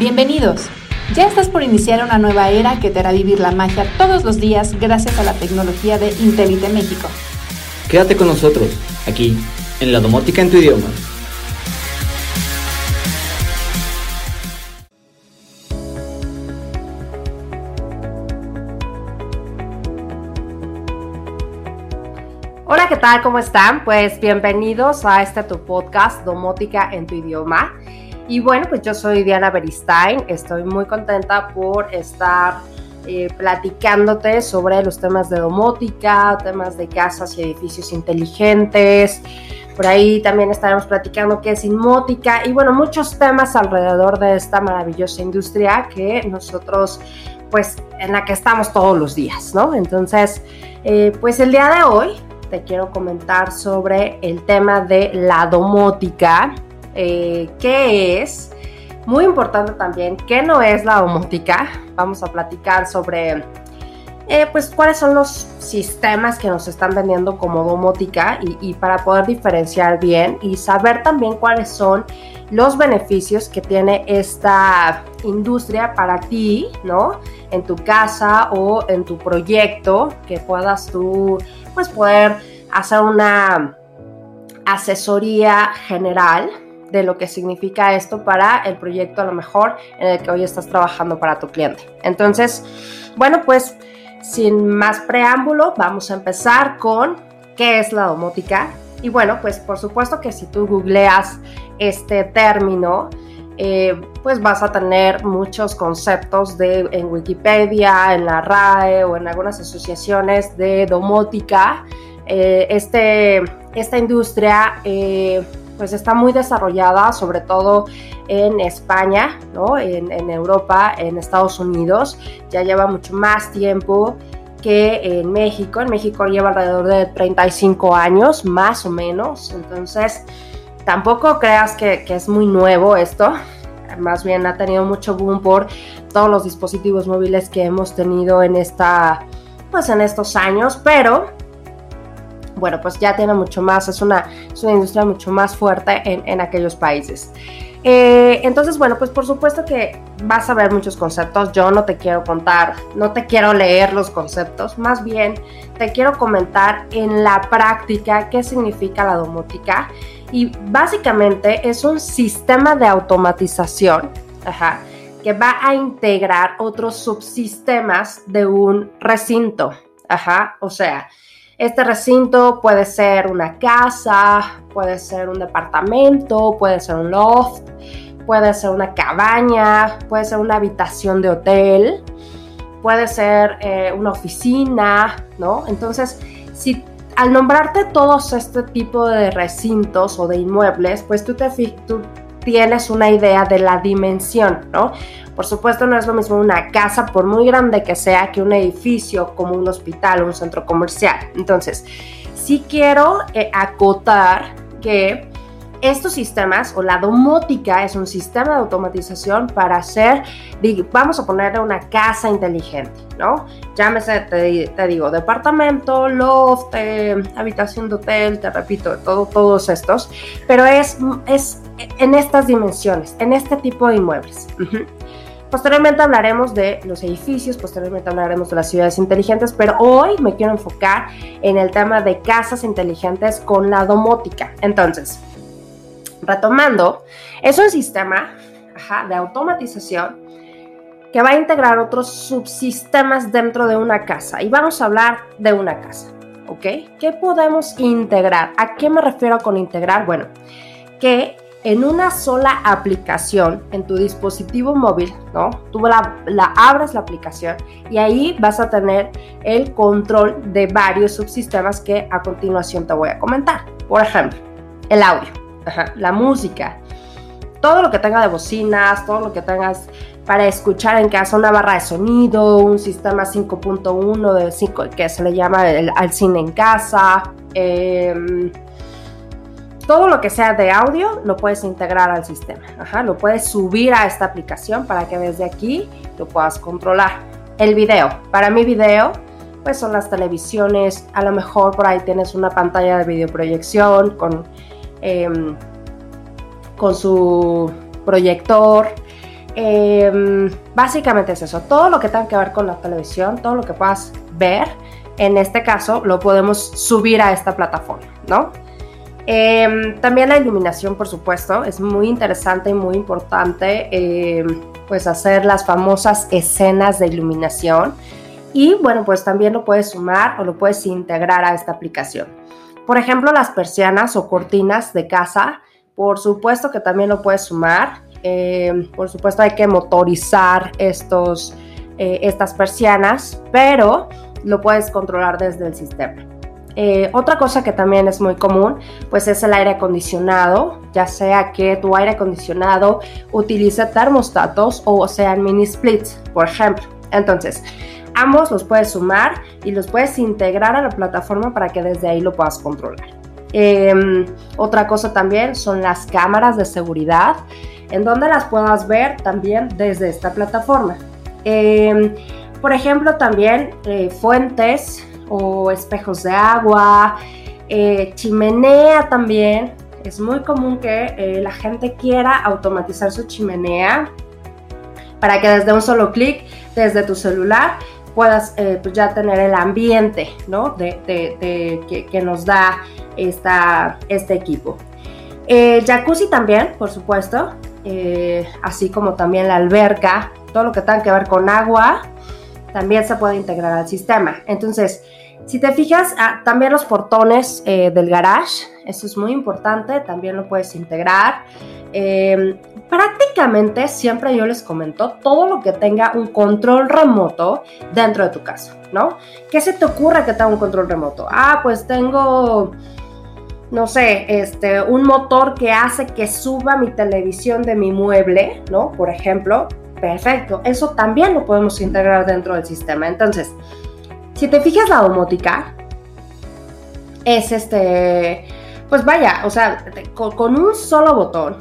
Bienvenidos. Ya estás por iniciar una nueva era que te hará vivir la magia todos los días gracias a la tecnología de Intelite México. Quédate con nosotros, aquí, en la domótica en tu idioma. Hola, ¿qué tal? ¿Cómo están? Pues bienvenidos a este tu podcast Domótica en tu idioma. Y bueno, pues yo soy Diana Beristain, estoy muy contenta por estar eh, platicándote sobre los temas de domótica, temas de casas y edificios inteligentes. Por ahí también estaremos platicando qué es inmótica y bueno, muchos temas alrededor de esta maravillosa industria que nosotros, pues, en la que estamos todos los días, ¿no? Entonces, eh, pues el día de hoy te quiero comentar sobre el tema de la domótica eh, qué es. Muy importante también, qué no es la domótica. Vamos a platicar sobre eh, pues cuáles son los sistemas que nos están vendiendo como domótica y, para poder diferenciar bien y saber también cuáles son los beneficios que tiene esta industria para ti, ¿no? En tu casa o en tu proyecto, que puedas tú, pues poder hacer una asesoría general de lo que significa esto para el proyecto a lo mejor en el que hoy estás trabajando para tu cliente. Entonces, bueno, pues sin más preámbulo, vamos a empezar con qué es la domótica. Y bueno, pues por supuesto que si tú googleas este término, eh, pues vas a tener muchos conceptos de, en Wikipedia, en la RAE o en algunas asociaciones de domótica. Eh, este, esta industria eh, pues está muy desarrollada, sobre todo en España, ¿no? en, Europa, en Estados Unidos, ya lleva mucho más tiempo que en México. En México lleva alrededor de 35 años, más o menos. Entonces, tampoco creas que, que, es muy nuevo esto. Más bien ha tenido mucho boom por todos los dispositivos móviles que hemos tenido en esta, pues en estos años. Pero bueno, pues ya tiene mucho más, es una, una industria mucho más fuerte en, aquellos países. Eh, entonces, bueno, pues por supuesto que vas a ver muchos conceptos. Yo no te quiero contar, no te quiero leer los conceptos, más bien te quiero comentar en la práctica qué significa la domótica. Y básicamente es un sistema de automatización que va a integrar otros subsistemas de un recinto. Ajá, o sea, este recinto puede ser una casa, puede ser un departamento, puede ser un loft, puede ser una cabaña, puede ser una habitación de hotel, puede ser eh, una oficina, ¿no? Entonces, si al nombrarte todos este tipo de recintos o de inmuebles, pues tú, te, tú tienes una idea de la dimensión, ¿no? Por supuesto, no es lo mismo una casa, por muy grande que sea, que un edificio como un hospital o un centro comercial. Entonces, sí quiero eh, acotar que estos sistemas o la domótica es un sistema de automatización para hacer, vamos a ponerle una casa inteligente, ¿no? Llámese, te, digo, departamento, loft, eh, habitación de hotel, te repito, todo, todos estos, pero es, es en estas dimensiones, en este tipo de inmuebles. Posteriormente hablaremos de los edificios, posteriormente hablaremos de las ciudades inteligentes, pero hoy me quiero enfocar en el tema de casas inteligentes con la domótica. Entonces, retomando, es un sistema de automatización que va a integrar otros subsistemas dentro de una casa. Y vamos a hablar de una casa, ¿ok? ¿Qué podemos integrar? ¿A qué me refiero con integrar? Bueno, que en una sola aplicación en tu dispositivo móvil, ¿no? Tú la, abres la aplicación y ahí vas a tener el control de varios subsistemas que a continuación te voy a comentar. Por ejemplo, el audio, la música, todo lo que tenga de bocinas, todo lo que tengas para escuchar en casa, una barra de sonido, un sistema 5.1 de 5 que se le llama al cine en casa. Eh, todo lo que sea de audio lo puedes integrar al sistema. lo puedes subir a esta aplicación para que desde aquí lo puedas controlar. El video. Para mi video, pues son las televisiones. A lo mejor por ahí tienes una pantalla de videoproyección con, em, con su proyector. Em, básicamente es eso, todo lo que tenga que ver con la televisión, todo lo que puedas ver, en este caso lo podemos subir a esta plataforma, ¿no? Em, también la iluminación, por supuesto, es muy interesante y muy importante, pues hacer las famosas escenas de iluminación. Y bueno, pues también lo puedes sumar o lo puedes integrar a esta aplicación. Por ejemplo, las persianas o cortinas de casa, por supuesto que también lo puedes sumar. Em, por supuesto hay que motorizar estos, eh, estas persianas, pero lo puedes controlar desde el sistema. Eh, otra cosa que también es muy común, pues es el aire acondicionado, ya sea que tu aire acondicionado utilice termostatos o sean mini splits, por ejemplo. Entonces, ambos los puedes sumar y los puedes integrar a la plataforma para que desde ahí lo puedas controlar. Em, otra cosa también son las cámaras de seguridad, en donde las puedas ver también desde esta plataforma. Em, por ejemplo, también eh, fuentes o espejos de agua, eh, chimenea también. Es muy común que eh, la gente quiera automatizar su chimenea para que desde un solo clic, desde tu celular, puedas pues ya tener el ambiente ¿no? de, que, nos da esta, este equipo. jacuzzi también, por supuesto, así como también la alberca, todo lo que tenga que ver con agua, también se puede integrar al sistema. Entonces, si te fijas, ah, también los portones eh, del garage, eso es muy importante, también lo puedes integrar. Prácticamente siempre yo les comento todo lo que tenga un control remoto dentro de tu casa, ¿no? ¿Qué se te ocurre que tenga un control remoto? Ah, pues tengo, no sé, este, un motor que hace que suba mi televisión de mi mueble, ¿no? Por ejemplo, Perfecto, eso también lo podemos integrar dentro del sistema. Entonces, si te fijas la domótica, es este, pues vaya, o sea, con, un solo botón,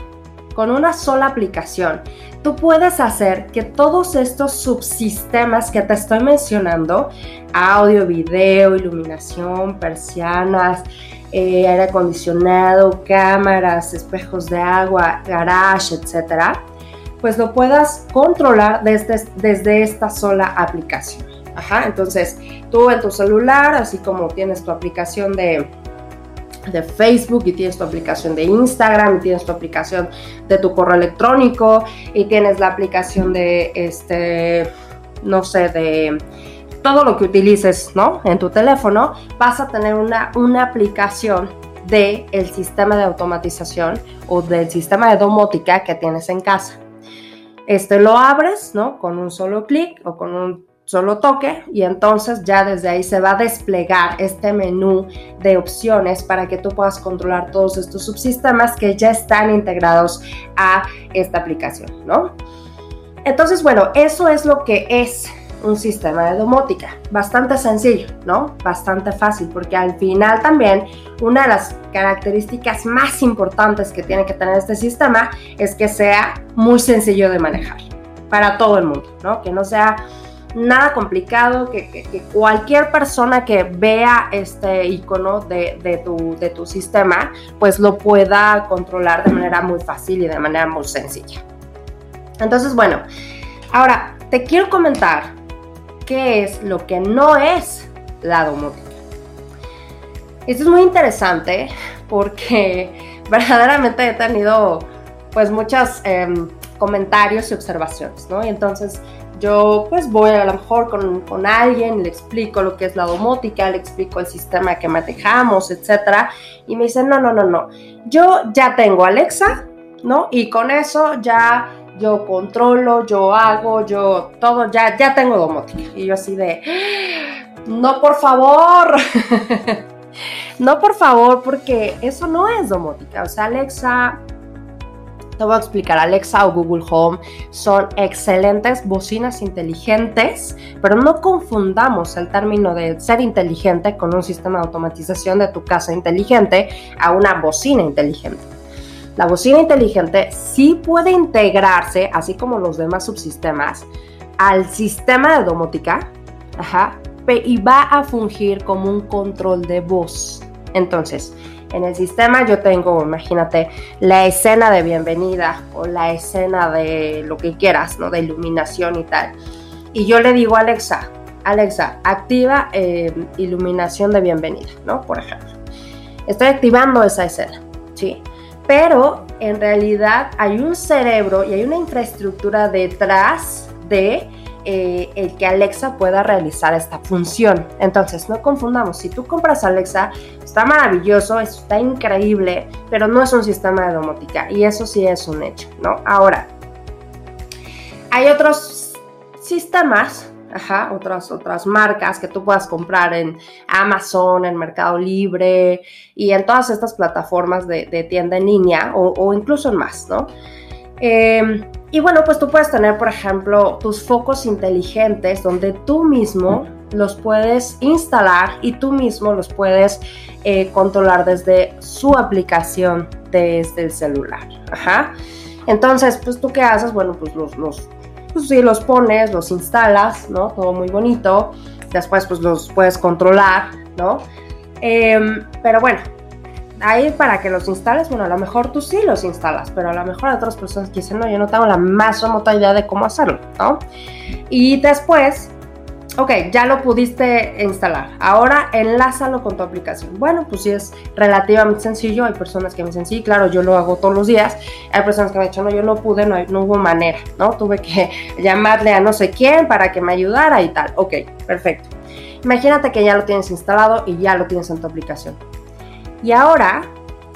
con una sola aplicación, tú puedes hacer que todos estos subsistemas que te estoy mencionando, audio, video, iluminación, persianas, eh, aire acondicionado, cámaras, espejos de agua, garage, etcétera, pues lo puedas controlar desde, desde esta sola aplicación. Ajá, entonces tú en tu celular, así como tienes tu aplicación de, de Facebook y tienes tu aplicación de Instagram y tienes tu aplicación de tu correo electrónico y tienes la aplicación de este, no sé, de todo lo que utilices, ¿no? En tu teléfono, vas a tener una, una aplicación del el sistema de automatización o del sistema de domótica que tienes en casa. Este lo abres, ¿no? Con un solo clic o con un solo toque y entonces ya desde ahí se va a desplegar este menú de opciones para que tú puedas controlar todos estos subsistemas que ya están integrados a esta aplicación, ¿no? Entonces, bueno, eso es lo que es un sistema de domótica. Bastante sencillo, ¿no? Bastante fácil, porque al final también una de las características más importantes que tiene que tener este sistema es que sea muy sencillo de manejar para todo el mundo, ¿no? Que no sea nada complicado, que, cualquier persona que vea este icono de, tu, de tu sistema, pues lo pueda controlar de manera muy fácil y de manera muy sencilla. Entonces, bueno, ahora te quiero comentar qué es lo que no es la domótica. Esto es muy interesante porque verdaderamente he tenido pues muchos em, comentarios y observaciones, ¿no? Y entonces yo pues voy a lo mejor con, con, alguien, le explico lo que es la domótica, le explico el sistema que manejamos, etcétera, y me dicen, no, no, no, no, yo ya tengo Alexa, ¿no? Y con eso ya yo controlo, yo hago, yo todo, ya, ya tengo domótica. Y yo así de, no, por favor. no, por favor, porque eso no es domótica. O sea, Alexa, te voy a explicar, Alexa o Google Home son excelentes bocinas inteligentes, pero no confundamos el término de ser inteligente con un sistema de automatización de tu casa inteligente a una bocina inteligente. La bocina inteligente sí puede integrarse, así como los demás subsistemas, al sistema de domótica y va a fungir como un control de voz. Entonces, En el sistema yo tengo, imagínate, la escena de bienvenida o la escena de lo que quieras, ¿no? De iluminación y tal. Y yo le digo a Alexa, Alexa, activa eh, iluminación de bienvenida, ¿no? Por ejemplo. Estoy activando esa escena, ¿sí? Pero en realidad hay un cerebro y hay una infraestructura detrás de eh, el que Alexa pueda realizar esta función. Entonces, no confundamos, si tú compras Alexa, está maravilloso, está increíble, pero no es un sistema de domótica y eso sí es un hecho, ¿no? Ahora, hay otros sistemas otras, otras marcas que tú puedas comprar en Amazon, en Mercado Libre y en todas estas plataformas de, tienda en línea o, incluso en más, ¿no? Em, y bueno, pues tú puedes tener, por ejemplo, tus focos inteligentes donde tú mismo los puedes instalar y tú mismo los puedes eh, controlar desde su aplicación desde el celular. Ajá. Entonces, pues tú qué haces? Bueno, pues los, pues sí, los pones, los instalas, ¿no? Todo muy bonito. Después, pues los puedes controlar, ¿no? Em, pero bueno, ahí para que los instales, bueno, a lo mejor tú sí los instalas, pero a lo mejor otras personas que dicen, no, yo no tengo la más remota idea de cómo hacerlo, ¿no? Y después, ok, ya lo pudiste instalar, ahora enlázalo con tu aplicación. Bueno, pues sí es relativamente sencillo, hay personas que me dicen, sí, claro, yo lo hago todos los días, hay personas que me han dicho, no, yo no pude, no, no hubo manera, ¿no? Tuve que llamarle a no sé quién para que me ayudara y tal, ok, perfecto. Imagínate que ya lo tienes instalado y ya lo tienes en tu aplicación y ahora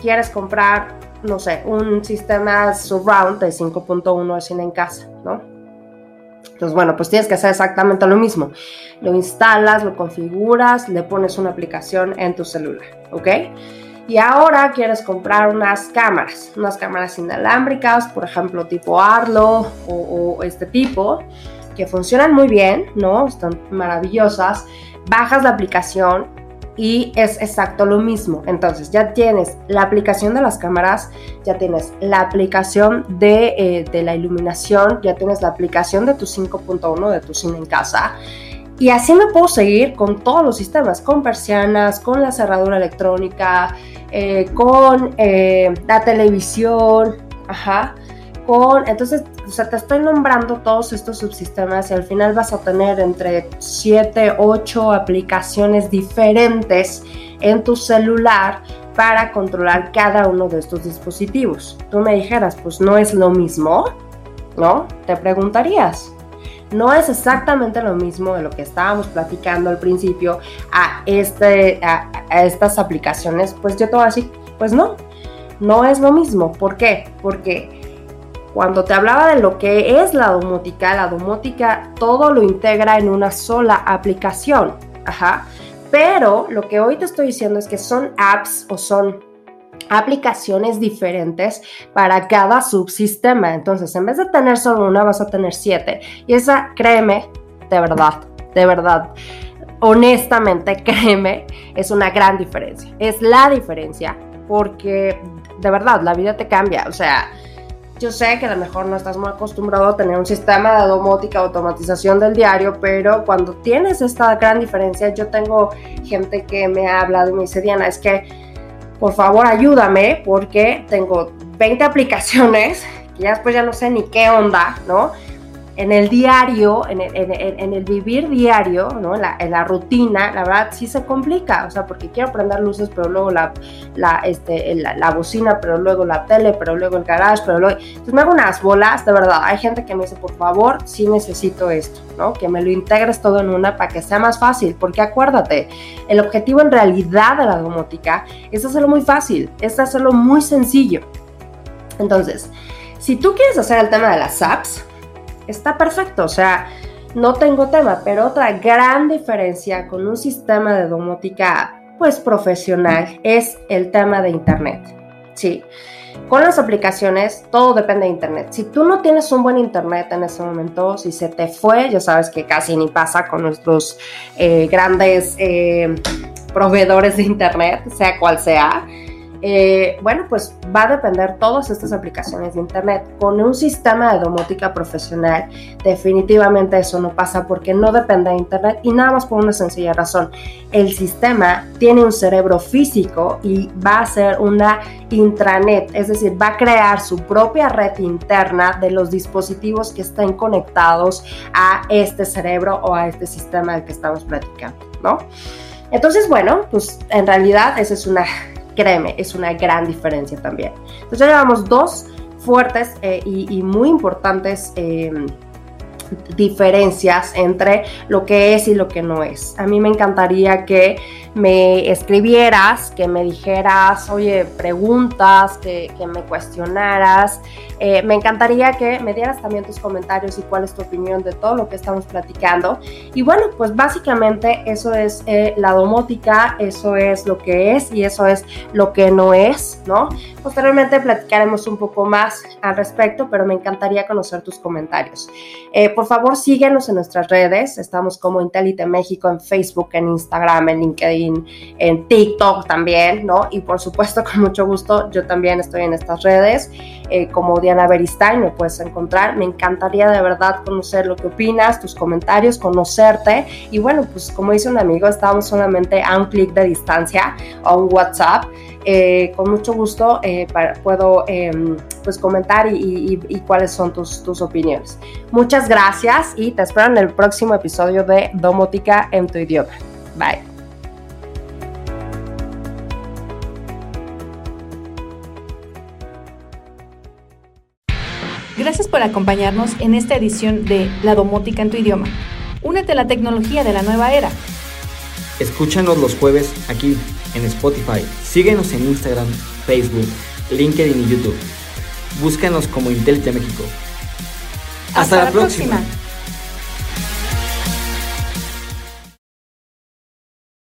quieres comprar, no sé, un sistema surround de 5.1 de cine en casa, ¿no? Entonces, bueno, pues tienes que hacer exactamente lo mismo. Lo instalas, lo configuras, le pones una aplicación en tu celular, ¿ok? Y ahora quieres comprar unas cámaras, unas cámaras inalámbricas, por ejemplo, tipo Arlo o, o este tipo, que funcionan muy bien, ¿no? Están maravillosas. Bajas la aplicación y es exacto lo mismo. Entonces ya tienes la aplicación de las cámaras, ya tienes la aplicación de, eh, de la iluminación, ya tienes la aplicación de tu 5.1 de tu cine en casa. Y así me puedo seguir con todos los sistemas, con persianas, con la cerradura electrónica, eh, con eh, la televisión, ajá, con, entonces o sea, te estoy nombrando todos estos subsistemas y al final vas a tener entre 7, 8 aplicaciones diferentes en tu celular para controlar cada uno de estos dispositivos. Tú me dijeras, pues no es lo mismo, ¿no? Te preguntarías. No es exactamente lo mismo de lo que estábamos platicando al principio a, este, a, a estas aplicaciones. Pues yo te voy a decir, pues no, no es lo mismo. ¿Por qué? Porque cuando te hablaba de lo que es la domótica, la domótica todo lo integra en una sola aplicación. Ajá. Pero lo que hoy te estoy diciendo es que son apps o son aplicaciones diferentes para cada subsistema. Entonces, en vez de tener solo una, vas a tener siete. Y esa, créeme, de verdad, de verdad, honestamente, créeme, es una gran diferencia. Es la diferencia porque, de verdad, la vida te cambia. O sea, yo sé que a lo mejor no estás muy acostumbrado a tener un sistema de domótica, automatización del diario, pero cuando tienes esta gran diferencia, yo tengo gente que me ha hablado y me dice, Diana, es que por favor ayúdame porque tengo 20 aplicaciones que ya después ya no sé ni qué onda, ¿no? En el diario, en el, vivir diario, ¿no? En la, rutina, la verdad sí se complica, o sea, porque quiero prender luces, pero luego la, la, este, la, bocina, pero luego la tele, pero luego el garage, pero luego... Entonces me hago unas bolas, de verdad, hay gente que me dice, por favor, sí necesito esto, ¿no? Que me lo integres todo en una para que sea más fácil, porque acuérdate, el objetivo en realidad de la domótica es hacerlo muy fácil, es hacerlo muy sencillo. Entonces, si tú quieres hacer el tema de las apps, está perfecto, o sea, no tengo tema, pero otra gran diferencia con un sistema de domótica pues profesional es el tema de internet. Sí. Con las aplicaciones todo depende de internet. Si tú no tienes un buen internet en ese momento, si se te fue, ya sabes que casi ni pasa con nuestros eh, grandes eh, proveedores de internet, sea cual sea, eh, bueno, pues va a depender todas estas aplicaciones de Internet. Con un sistema de domótica profesional, definitivamente eso no pasa porque no depende de Internet y nada más por una sencilla razón. El sistema tiene un cerebro físico y va a ser una intranet, es decir, va a crear su propia red interna de los dispositivos que estén conectados a este cerebro o a este sistema del que estamos platicando, ¿no? Entonces, bueno, pues en realidad esa es una Créeme, es una gran diferencia también. Entonces ya llevamos dos fuertes eh, y, muy importantes eh, diferencias entre lo que es y lo que no es. A mí me encantaría que me escribieras, que me dijeras, oye, preguntas, que, me cuestionaras. Eh, me encantaría que me dieras también tus comentarios y cuál es tu opinión de todo lo que estamos platicando. Y bueno, pues básicamente eso es eh, la domótica, eso es lo que es y eso es lo que no es, ¿no? Posteriormente platicaremos un poco más al respecto, pero me encantaría conocer tus comentarios. Eh, favor, síguenos en nuestras redes. Estamos como Intelite México en Facebook, en Instagram, en LinkedIn en TikTok también, ¿no? Y por supuesto, con mucho gusto, yo también estoy en estas redes, eh, como Diana Beristain, me puedes encontrar. Me encantaría de verdad conocer lo que opinas, tus comentarios, conocerte. Y bueno, pues como dice un amigo, estamos solamente a un clic de distancia o un WhatsApp. Eh, con mucho gusto eh, puedo em, pues comentar y, y, cuáles son tus, tus opiniones. Muchas gracias y te espero en el próximo episodio de Domótica en tu idioma. Bye. Gracias por acompañarnos en esta edición de La Domótica en tu idioma. Únete a la tecnología de la nueva era. Escúchanos los jueves aquí en Spotify. Síguenos en Instagram, Facebook, LinkedIn y YouTube. Búscanos como Intelite México. Hasta, la, próxima.